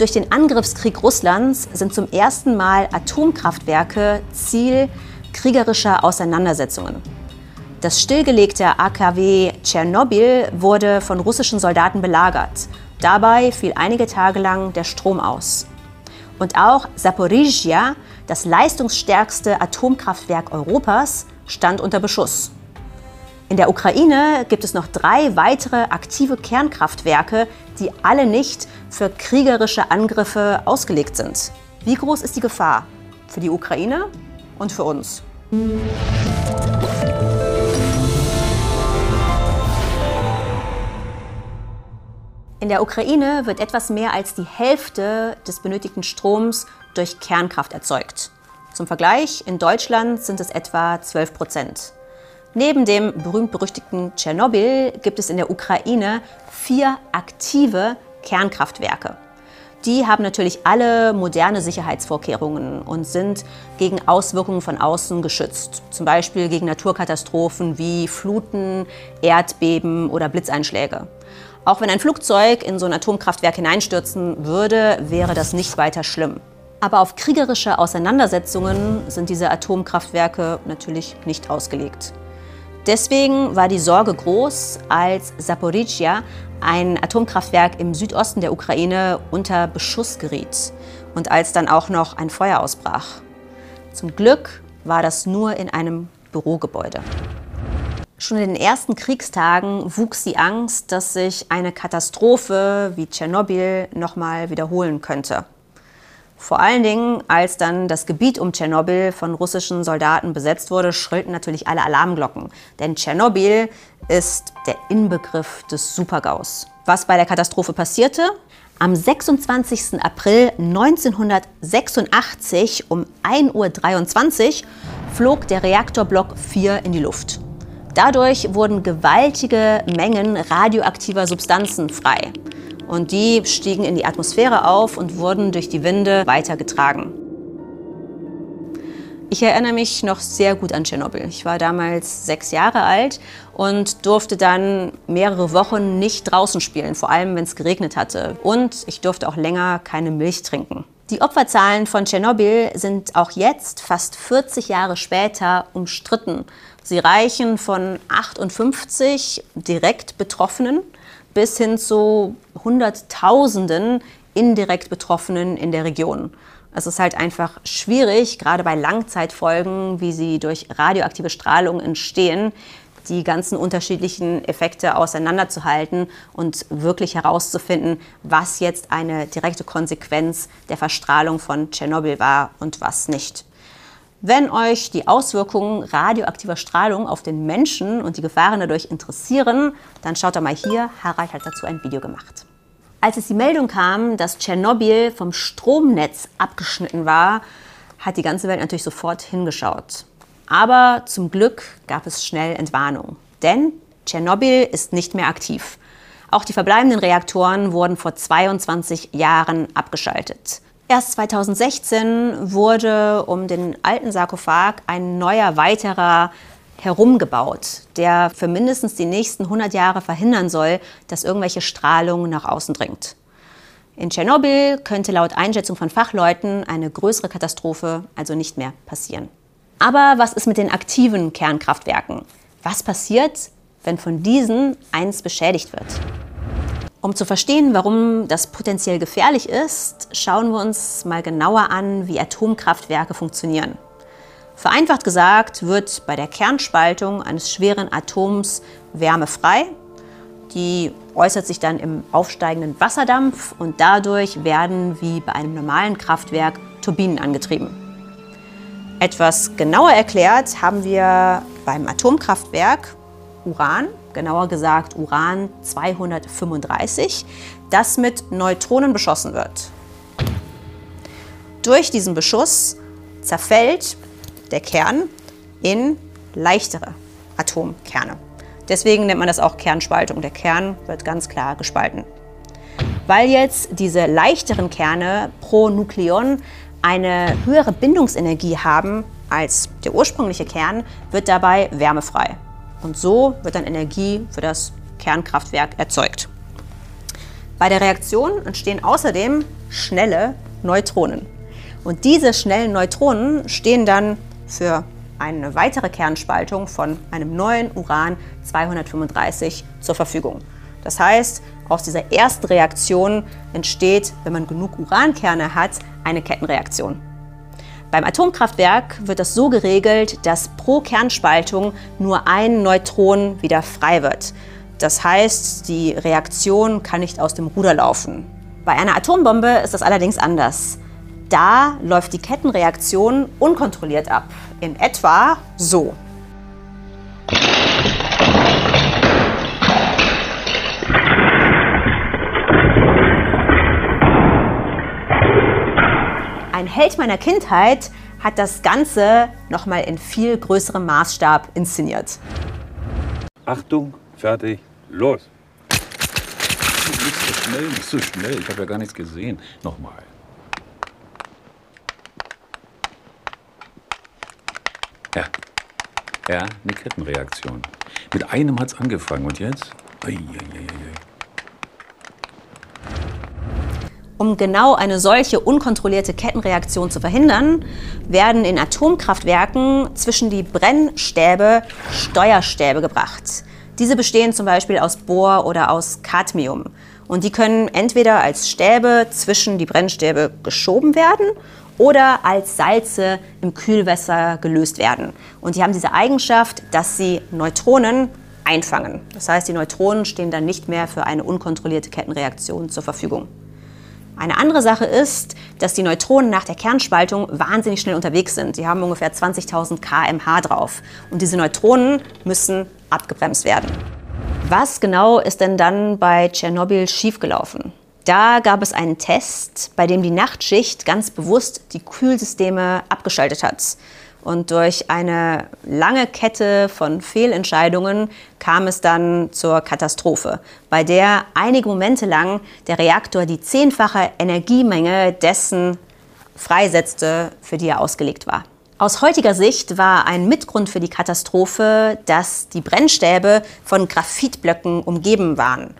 Durch den Angriffskrieg Russlands sind zum ersten Mal Atomkraftwerke Ziel kriegerischer Auseinandersetzungen. Das stillgelegte AKW Tschernobyl wurde von russischen Soldaten belagert. Dabei fiel einige Tage lang der Strom aus. Und auch Saporizhia, das leistungsstärkste Atomkraftwerk Europas, stand unter Beschuss. In der Ukraine gibt es noch drei weitere aktive Kernkraftwerke, die alle nicht für kriegerische Angriffe ausgelegt sind. Wie groß ist die Gefahr für die Ukraine und für uns? In der Ukraine wird etwas mehr als die Hälfte des benötigten Stroms durch Kernkraft erzeugt. Zum Vergleich, in Deutschland sind es etwa 12 Prozent. Neben dem berühmt-berüchtigten Tschernobyl gibt es in der Ukraine vier aktive Kernkraftwerke. Die haben natürlich alle moderne Sicherheitsvorkehrungen und sind gegen Auswirkungen von außen geschützt. Zum Beispiel gegen Naturkatastrophen wie Fluten, Erdbeben oder Blitzeinschläge. Auch wenn ein Flugzeug in so ein Atomkraftwerk hineinstürzen würde, wäre das nicht weiter schlimm. Aber auf kriegerische Auseinandersetzungen sind diese Atomkraftwerke natürlich nicht ausgelegt. Deswegen war die Sorge groß, als Saporizhia, ein Atomkraftwerk im Südosten der Ukraine, unter Beschuss geriet und als dann auch noch ein Feuer ausbrach. Zum Glück war das nur in einem Bürogebäude. Schon in den ersten Kriegstagen wuchs die Angst, dass sich eine Katastrophe wie Tschernobyl nochmal wiederholen könnte. Vor allen Dingen, als dann das Gebiet um Tschernobyl von russischen Soldaten besetzt wurde, schrillten natürlich alle Alarmglocken. Denn Tschernobyl ist der Inbegriff des Supergaus. Was bei der Katastrophe passierte? Am 26. April 1986 um 1.23 Uhr flog der Reaktorblock 4 in die Luft. Dadurch wurden gewaltige Mengen radioaktiver Substanzen frei und die stiegen in die Atmosphäre auf und wurden durch die Winde weitergetragen. Ich erinnere mich noch sehr gut an Tschernobyl. Ich war damals sechs Jahre alt und durfte dann mehrere Wochen nicht draußen spielen, vor allem wenn es geregnet hatte. Und ich durfte auch länger keine Milch trinken. Die Opferzahlen von Tschernobyl sind auch jetzt, fast 40 Jahre später, umstritten. Sie reichen von 58 direkt Betroffenen bis hin zu Hunderttausenden indirekt Betroffenen in der Region. Es ist halt einfach schwierig, gerade bei Langzeitfolgen, wie sie durch radioaktive Strahlung entstehen, die ganzen unterschiedlichen Effekte auseinanderzuhalten und wirklich herauszufinden, was jetzt eine direkte Konsequenz der Verstrahlung von Tschernobyl war und was nicht. Wenn euch die Auswirkungen radioaktiver Strahlung auf den Menschen und die Gefahren dadurch interessieren, dann schaut doch mal hier. Harald hat dazu ein Video gemacht. Als es die Meldung kam, dass Tschernobyl vom Stromnetz abgeschnitten war, hat die ganze Welt natürlich sofort hingeschaut. Aber zum Glück gab es schnell Entwarnung. Denn Tschernobyl ist nicht mehr aktiv. Auch die verbleibenden Reaktoren wurden vor 22 Jahren abgeschaltet. Erst 2016 wurde um den alten Sarkophag ein neuer, weiterer herumgebaut, der für mindestens die nächsten 100 Jahre verhindern soll, dass irgendwelche Strahlung nach außen dringt. In Tschernobyl könnte laut Einschätzung von Fachleuten eine größere Katastrophe also nicht mehr passieren. Aber was ist mit den aktiven Kernkraftwerken? Was passiert, wenn von diesen eins beschädigt wird? Um zu verstehen, warum das potenziell gefährlich ist, schauen wir uns mal genauer an, wie Atomkraftwerke funktionieren. Vereinfacht gesagt wird bei der Kernspaltung eines schweren Atoms Wärme frei. Die äußert sich dann im aufsteigenden Wasserdampf und dadurch werden wie bei einem normalen Kraftwerk Turbinen angetrieben. Etwas genauer erklärt haben wir beim Atomkraftwerk Uran genauer gesagt Uran 235, das mit Neutronen beschossen wird. Durch diesen Beschuss zerfällt der Kern in leichtere Atomkerne. Deswegen nennt man das auch Kernspaltung. Der Kern wird ganz klar gespalten. Weil jetzt diese leichteren Kerne pro Nukleon eine höhere Bindungsenergie haben als der ursprüngliche Kern, wird dabei Wärme frei. Und so wird dann Energie für das Kernkraftwerk erzeugt. Bei der Reaktion entstehen außerdem schnelle Neutronen. Und diese schnellen Neutronen stehen dann für eine weitere Kernspaltung von einem neuen Uran 235 zur Verfügung. Das heißt, aus dieser ersten Reaktion entsteht, wenn man genug Urankerne hat, eine Kettenreaktion. Beim Atomkraftwerk wird das so geregelt, dass pro Kernspaltung nur ein Neutron wieder frei wird. Das heißt, die Reaktion kann nicht aus dem Ruder laufen. Bei einer Atombombe ist das allerdings anders. Da läuft die Kettenreaktion unkontrolliert ab. In etwa so. Held meiner Kindheit hat das Ganze nochmal in viel größerem Maßstab inszeniert. Achtung, fertig, los! Nicht so schnell, nicht so schnell. Ich habe ja gar nichts gesehen. Nochmal. Ja. Ja, eine Kettenreaktion. Mit einem hat's angefangen und jetzt? Eieieiei. Um genau eine solche unkontrollierte Kettenreaktion zu verhindern, werden in Atomkraftwerken zwischen die Brennstäbe Steuerstäbe gebracht. Diese bestehen zum Beispiel aus Bohr oder aus Cadmium. Und die können entweder als Stäbe zwischen die Brennstäbe geschoben werden oder als Salze im Kühlwasser gelöst werden. Und die haben diese Eigenschaft, dass sie Neutronen einfangen. Das heißt, die Neutronen stehen dann nicht mehr für eine unkontrollierte Kettenreaktion zur Verfügung. Eine andere Sache ist, dass die Neutronen nach der Kernspaltung wahnsinnig schnell unterwegs sind. Sie haben ungefähr 20.000 km/h drauf. Und diese Neutronen müssen abgebremst werden. Was genau ist denn dann bei Tschernobyl schiefgelaufen? Da gab es einen Test, bei dem die Nachtschicht ganz bewusst die Kühlsysteme abgeschaltet hat. Und durch eine lange Kette von Fehlentscheidungen kam es dann zur Katastrophe, bei der einige Momente lang der Reaktor die zehnfache Energiemenge dessen freisetzte, für die er ausgelegt war. Aus heutiger Sicht war ein Mitgrund für die Katastrophe, dass die Brennstäbe von Graphitblöcken umgeben waren.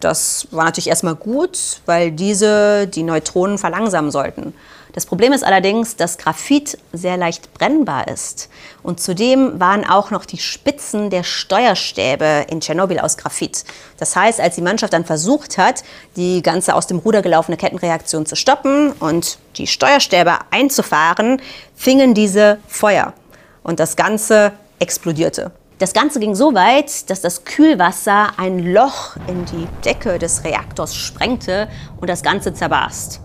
Das war natürlich erstmal gut, weil diese die Neutronen verlangsamen sollten. Das Problem ist allerdings, dass Graphit sehr leicht brennbar ist. Und zudem waren auch noch die Spitzen der Steuerstäbe in Tschernobyl aus Graphit. Das heißt, als die Mannschaft dann versucht hat, die ganze aus dem Ruder gelaufene Kettenreaktion zu stoppen und die Steuerstäbe einzufahren, fingen diese Feuer. Und das Ganze explodierte. Das Ganze ging so weit, dass das Kühlwasser ein Loch in die Decke des Reaktors sprengte und das Ganze zerbarst.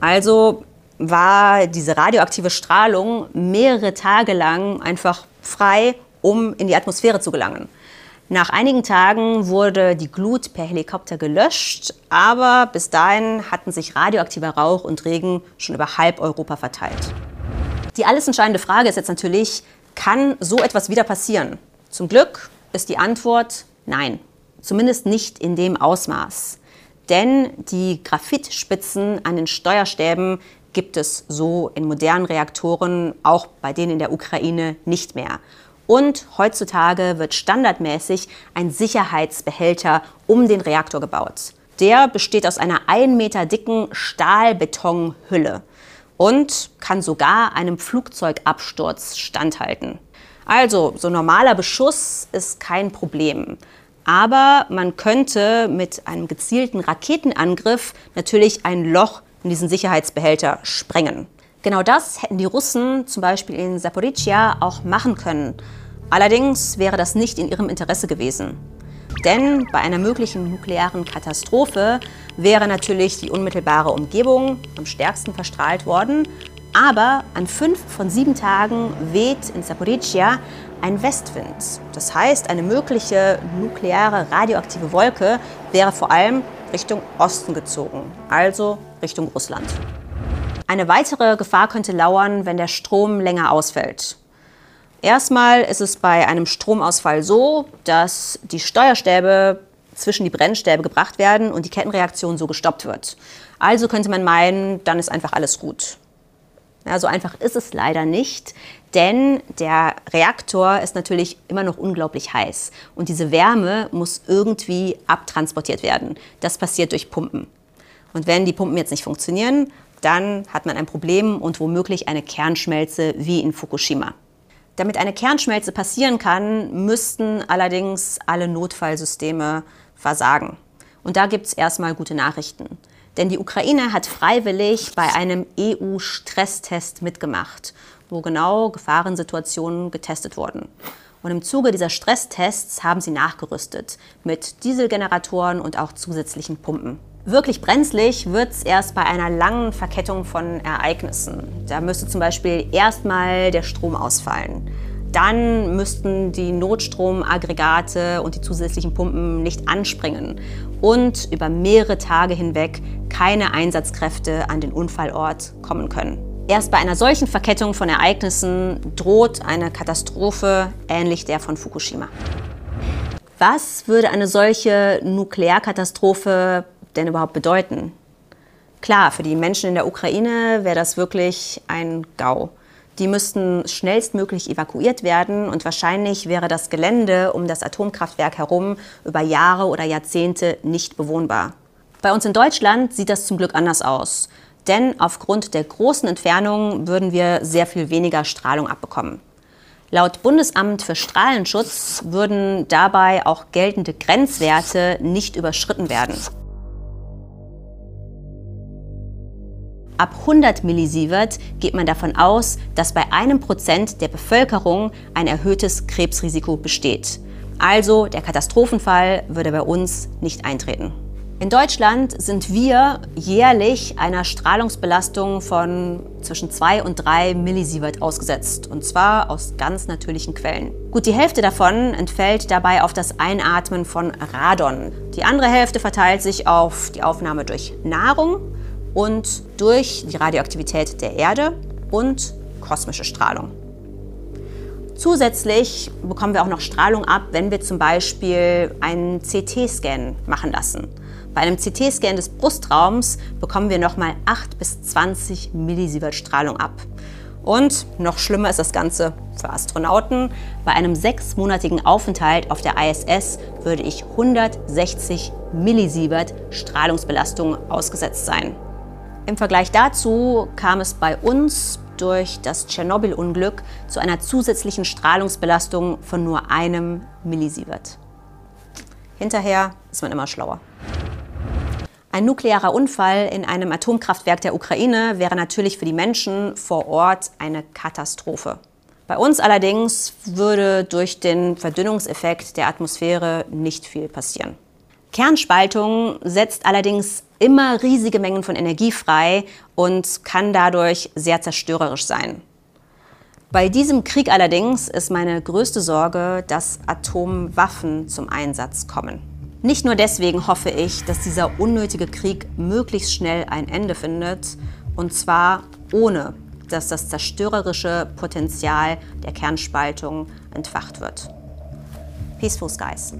Also war diese radioaktive Strahlung mehrere Tage lang einfach frei, um in die Atmosphäre zu gelangen. Nach einigen Tagen wurde die Glut per Helikopter gelöscht, aber bis dahin hatten sich radioaktiver Rauch und Regen schon über halb Europa verteilt. Die alles entscheidende Frage ist jetzt natürlich, kann so etwas wieder passieren? Zum Glück ist die Antwort nein, zumindest nicht in dem Ausmaß. Denn die Graphitspitzen an den Steuerstäben gibt es so in modernen Reaktoren, auch bei denen in der Ukraine, nicht mehr. Und heutzutage wird standardmäßig ein Sicherheitsbehälter um den Reaktor gebaut. Der besteht aus einer 1 Meter dicken Stahlbetonhülle und kann sogar einem Flugzeugabsturz standhalten. Also, so normaler Beschuss ist kein Problem. Aber man könnte mit einem gezielten Raketenangriff natürlich ein Loch in diesen Sicherheitsbehälter sprengen. Genau das hätten die Russen zum Beispiel in Saporischia auch machen können. Allerdings wäre das nicht in ihrem Interesse gewesen. Denn bei einer möglichen nuklearen Katastrophe wäre natürlich die unmittelbare Umgebung am stärksten verstrahlt worden. Aber an fünf von sieben Tagen weht in Saporischia ein Westwind. Das heißt, eine mögliche nukleare radioaktive Wolke wäre vor allem Richtung Osten gezogen, also Richtung Russland. Eine weitere Gefahr könnte lauern, wenn der Strom länger ausfällt. Erstmal ist es bei einem Stromausfall so, dass die Steuerstäbe zwischen die Brennstäbe gebracht werden und die Kettenreaktion so gestoppt wird. Also könnte man meinen, dann ist einfach alles gut. Ja, so einfach ist es leider nicht, Denn der Reaktor ist natürlich immer noch unglaublich heiß und diese Wärme muss irgendwie abtransportiert werden. Das passiert durch Pumpen. Und wenn die Pumpen jetzt nicht funktionieren, dann hat man ein Problem und womöglich eine Kernschmelze wie in Fukushima. Damit eine Kernschmelze passieren kann, müssten allerdings alle Notfallsysteme versagen. Und da gibt es erstmal gute Nachrichten. Denn die Ukraine hat freiwillig bei einem EU-Stresstest mitgemacht wo genau Gefahrensituationen getestet wurden. Und im Zuge dieser Stresstests haben sie nachgerüstet mit Dieselgeneratoren und auch zusätzlichen Pumpen. Wirklich brenzlig wird es erst bei einer langen Verkettung von Ereignissen. Da müsste zum Beispiel erstmal der Strom ausfallen. Dann müssten die Notstromaggregate und die zusätzlichen Pumpen nicht anspringen und über mehrere Tage hinweg keine Einsatzkräfte an den Unfallort kommen können. Erst bei einer solchen Verkettung von Ereignissen droht eine Katastrophe ähnlich der von Fukushima. Was würde eine solche Nuklearkatastrophe denn überhaupt bedeuten? Klar, für die Menschen in der Ukraine wäre das wirklich ein GAU. Die müssten schnellstmöglich evakuiert werden und wahrscheinlich wäre das Gelände um das Atomkraftwerk herum über Jahre oder Jahrzehnte nicht bewohnbar. Bei uns in Deutschland sieht das zum Glück anders aus denn aufgrund der großen Entfernung würden wir sehr viel weniger Strahlung abbekommen. Laut Bundesamt für Strahlenschutz würden dabei auch geltende Grenzwerte nicht überschritten werden. Ab 100 Millisievert geht man davon aus, dass bei einem Prozent der Bevölkerung ein erhöhtes Krebsrisiko besteht. Also der Katastrophenfall würde bei uns nicht eintreten. In Deutschland sind wir jährlich einer Strahlungsbelastung von zwischen 2 und 3 Millisievert ausgesetzt, und zwar aus ganz natürlichen Quellen. Gut die Hälfte davon entfällt dabei auf das Einatmen von Radon. Die andere Hälfte verteilt sich auf die Aufnahme durch Nahrung und durch die Radioaktivität der Erde und kosmische Strahlung. Zusätzlich bekommen wir auch noch Strahlung ab, wenn wir zum Beispiel einen CT-Scan machen lassen. Bei einem CT-Scan des Brustraums bekommen wir nochmal 8 bis 20 Millisievert Strahlung ab. Und noch schlimmer ist das Ganze für Astronauten. Bei einem sechsmonatigen Aufenthalt auf der ISS würde ich 160 Millisievert Strahlungsbelastung ausgesetzt sein. Im Vergleich dazu kam es bei uns durch das Tschernobyl-Unglück zu einer zusätzlichen Strahlungsbelastung von nur einem Millisievert. Hinterher ist man immer schlauer. Ein nuklearer Unfall in einem Atomkraftwerk der Ukraine wäre natürlich für die Menschen vor Ort eine Katastrophe. Bei uns allerdings würde durch den Verdünnungseffekt der Atmosphäre nicht viel passieren. Kernspaltung setzt allerdings immer riesige Mengen von Energie frei und kann dadurch sehr zerstörerisch sein. Bei diesem Krieg allerdings ist meine größte Sorge, dass Atomwaffen zum Einsatz kommen. Nicht nur deswegen hoffe ich, dass dieser unnötige Krieg möglichst schnell ein Ende findet, und zwar ohne, dass das zerstörerische Potenzial der Kernspaltung entfacht wird. Peaceful Skies.